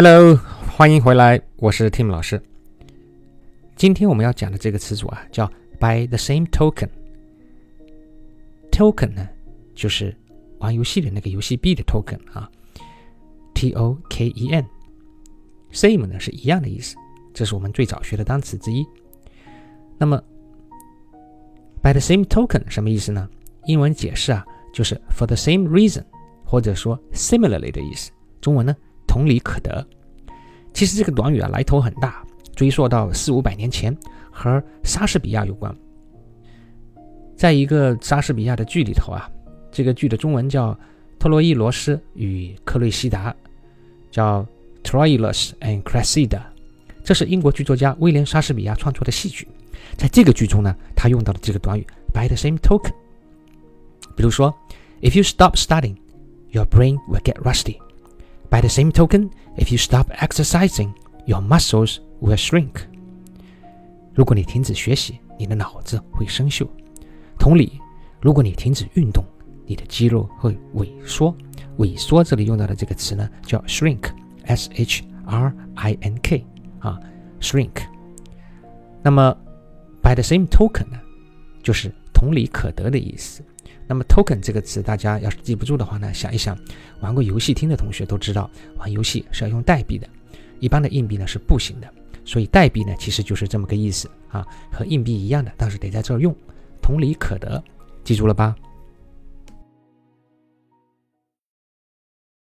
Hello，欢迎回来，我是 Tim 老师。今天我们要讲的这个词组啊，叫 by the same token。token 呢，就是玩游戏的那个游戏币的 token 啊，T O K E N。same 呢是一样的意思，这是我们最早学的单词之一。那么 by the same token 什么意思呢？英文解释啊，就是 for the same reason，或者说 similarly 的意思。中文呢？同理可得。其实这个短语啊来头很大，追溯到四五百年前，和莎士比亚有关。在一个莎士比亚的剧里头啊，这个剧的中文叫《特洛伊罗斯与克瑞西达》，叫《Troilus and Cressida》。这是英国剧作家威廉莎士比亚创作的戏剧。在这个剧中呢，他用到了这个短语 “by the same token”。比如说，If you stop studying, your brain will get rusty. By the same token, if you stop exercising, your muscles will shrink. 如果你停止学习，你的脑子会生锈。同理，如果你停止运动，你的肌肉会萎缩。萎缩这里用到的这个词呢，叫 shrink，s h r i n k 啊，shrink。那么，by the same token 呢，就是同理可得的意思。那么 token 这个词，大家要是记不住的话呢，想一想，玩过游戏厅的同学都知道，玩游戏是要用代币的，一般的硬币呢是不行的，所以代币呢其实就是这么个意思啊，和硬币一样的，但是得在这儿用，同理可得，记住了吧？